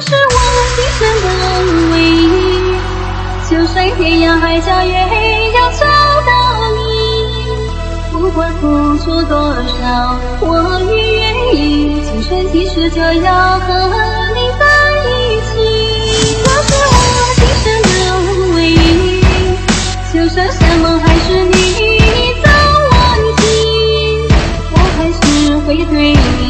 是我今生的唯一就算天涯海角也要找到你不管付出多少我也愿意今生今世就要和你在一起我是我今生的唯一就算山盟海誓你已早忘记我还是会对你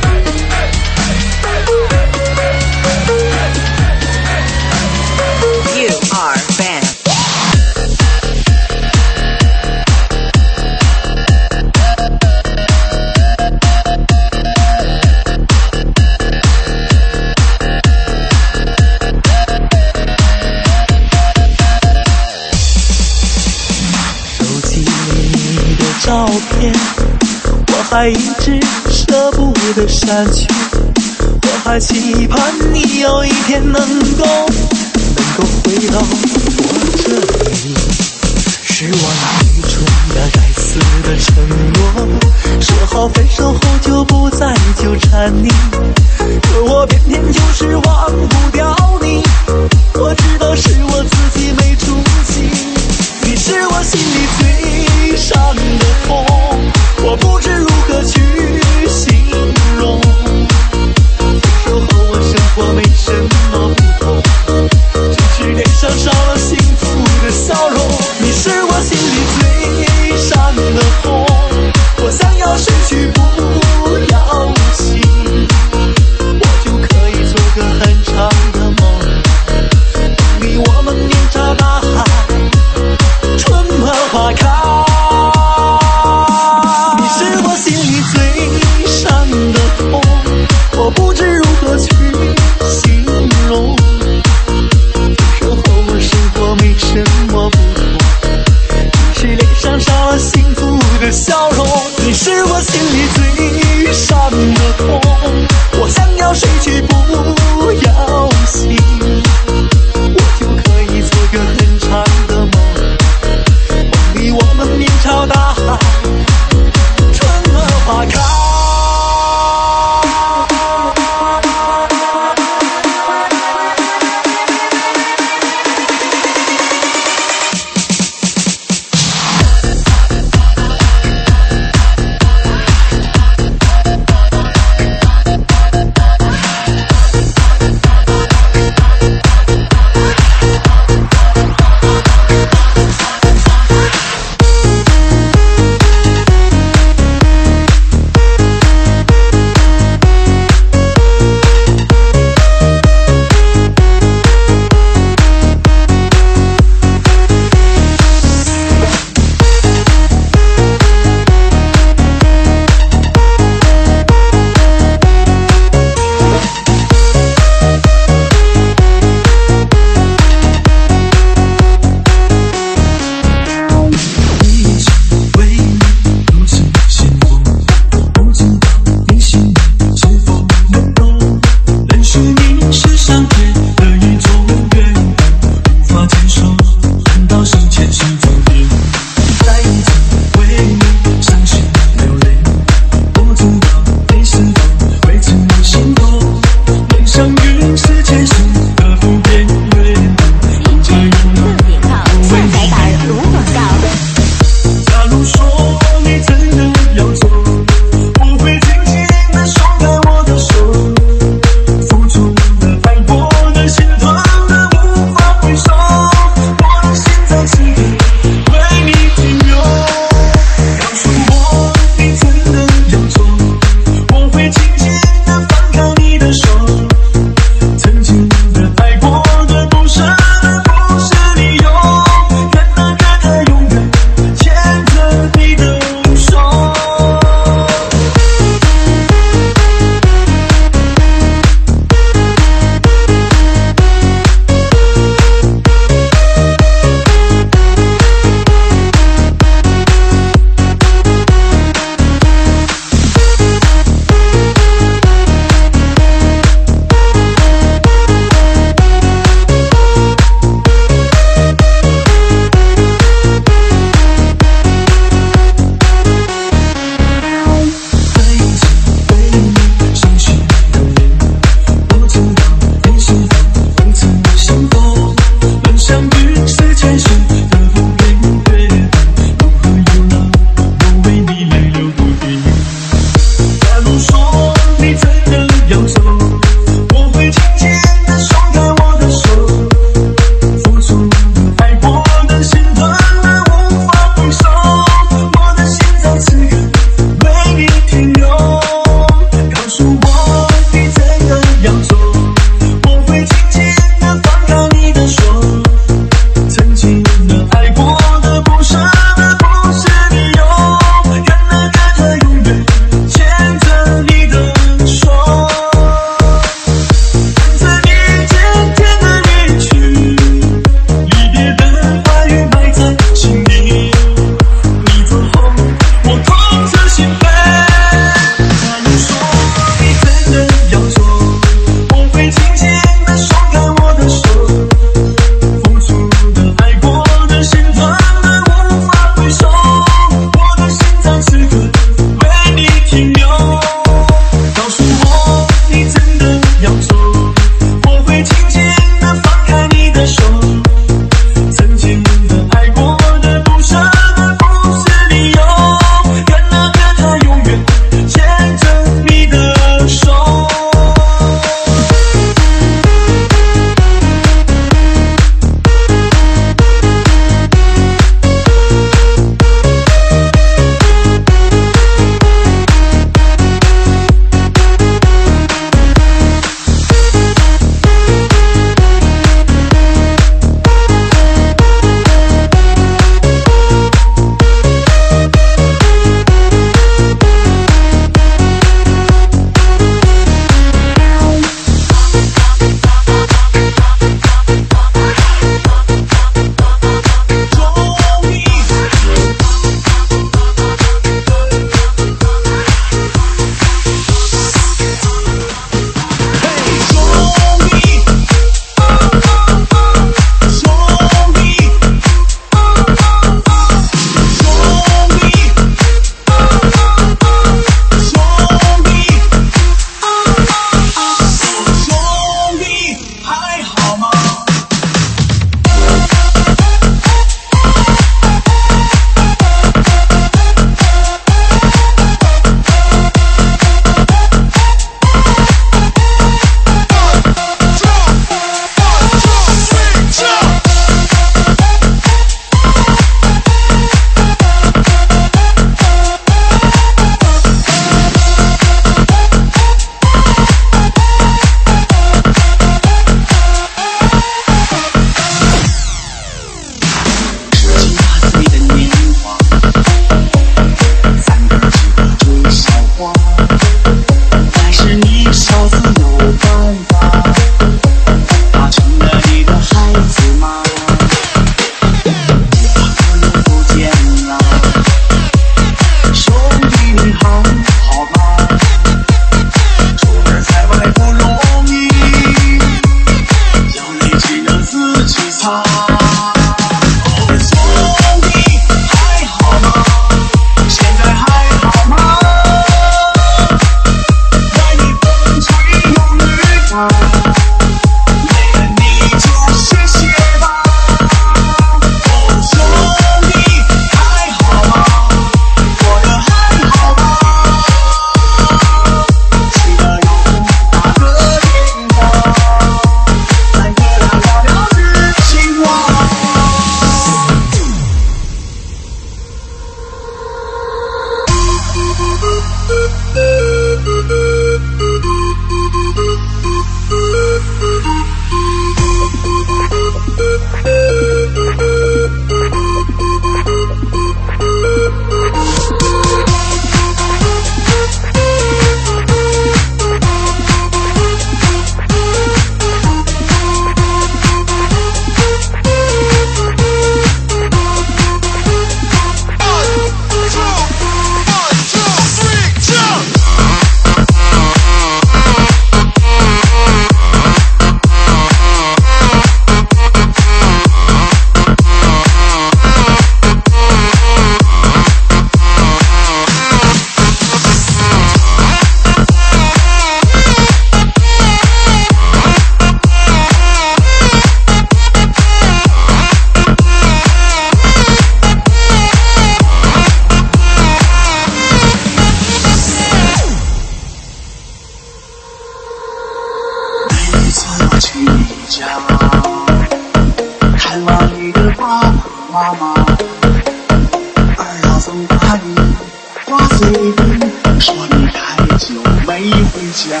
回家。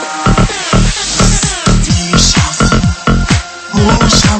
你小子不像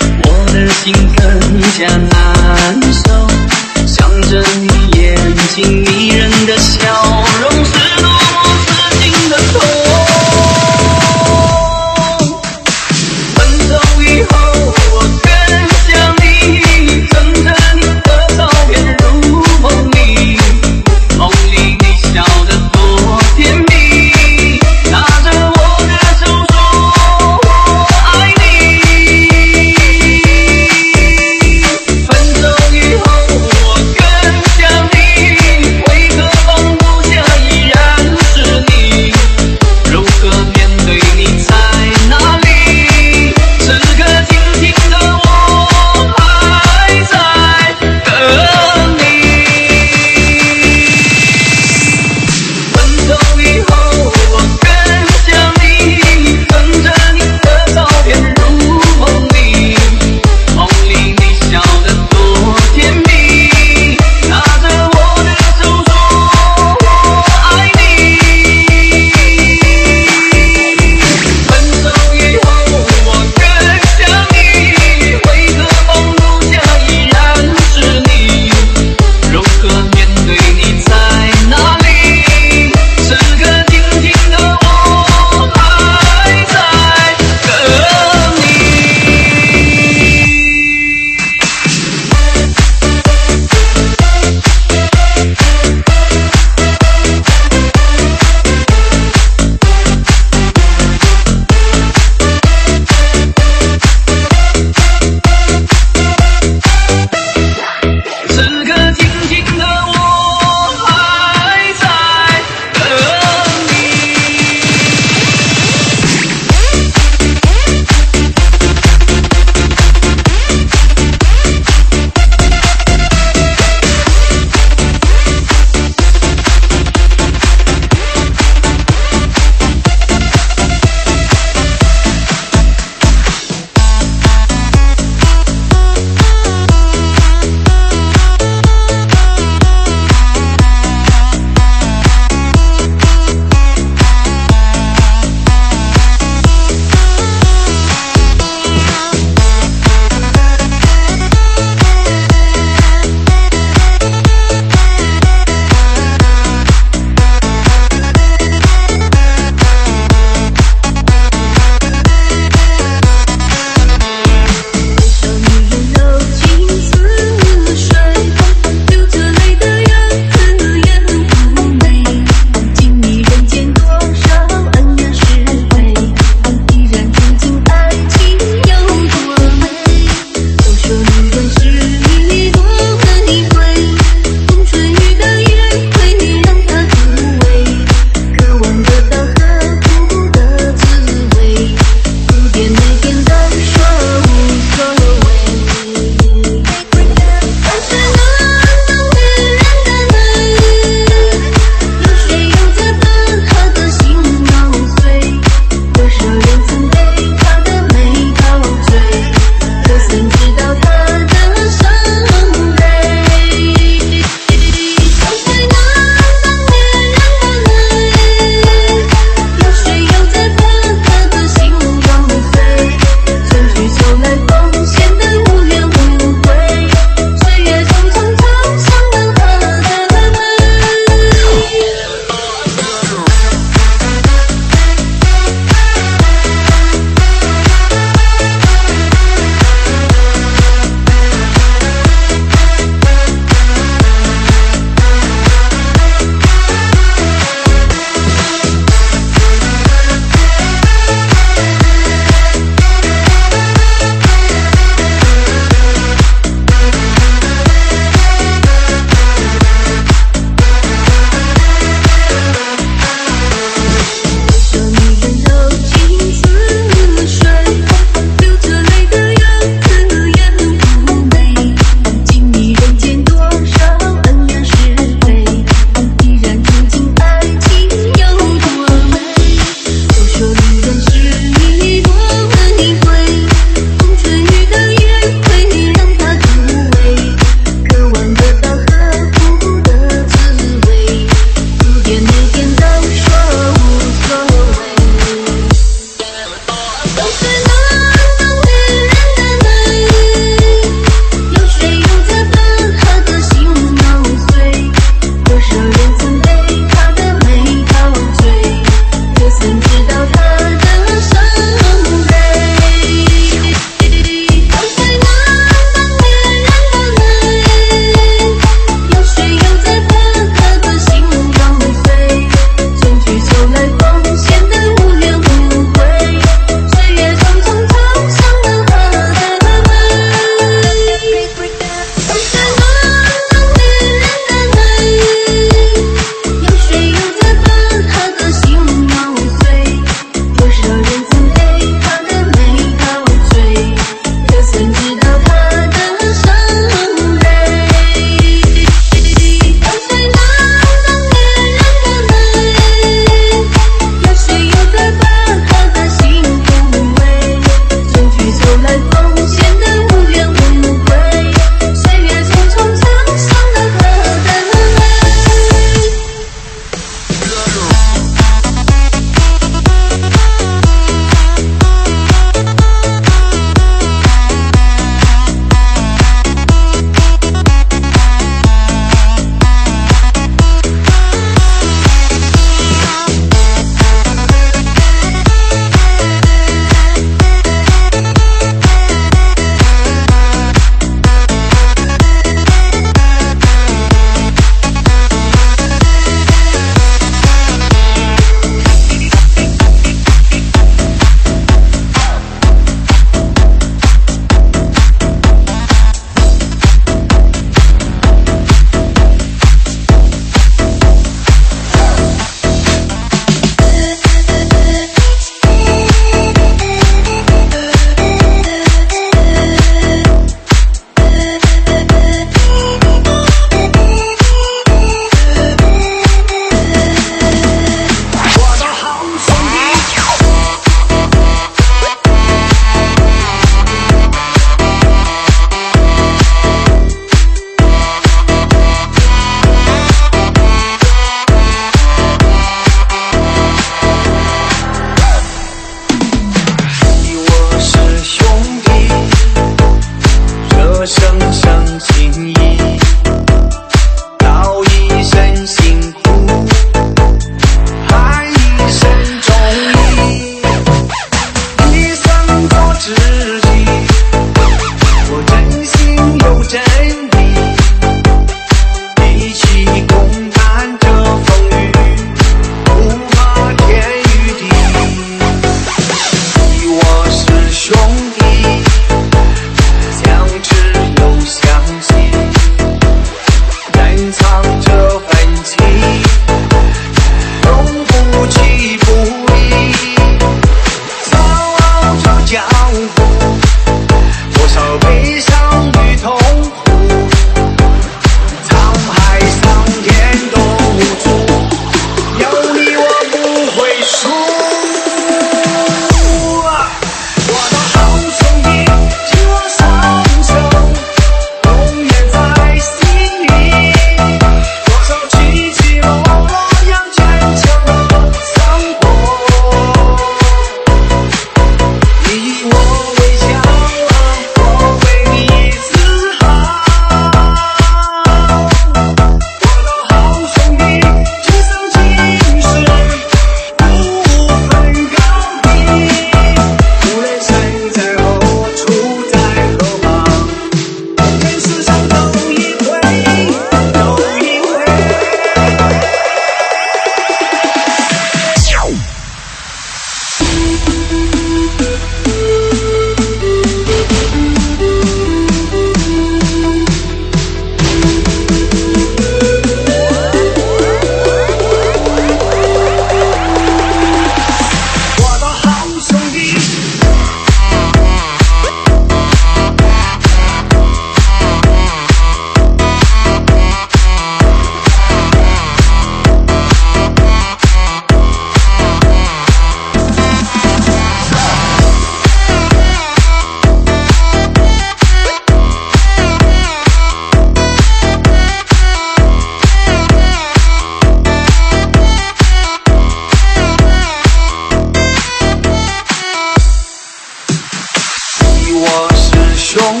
是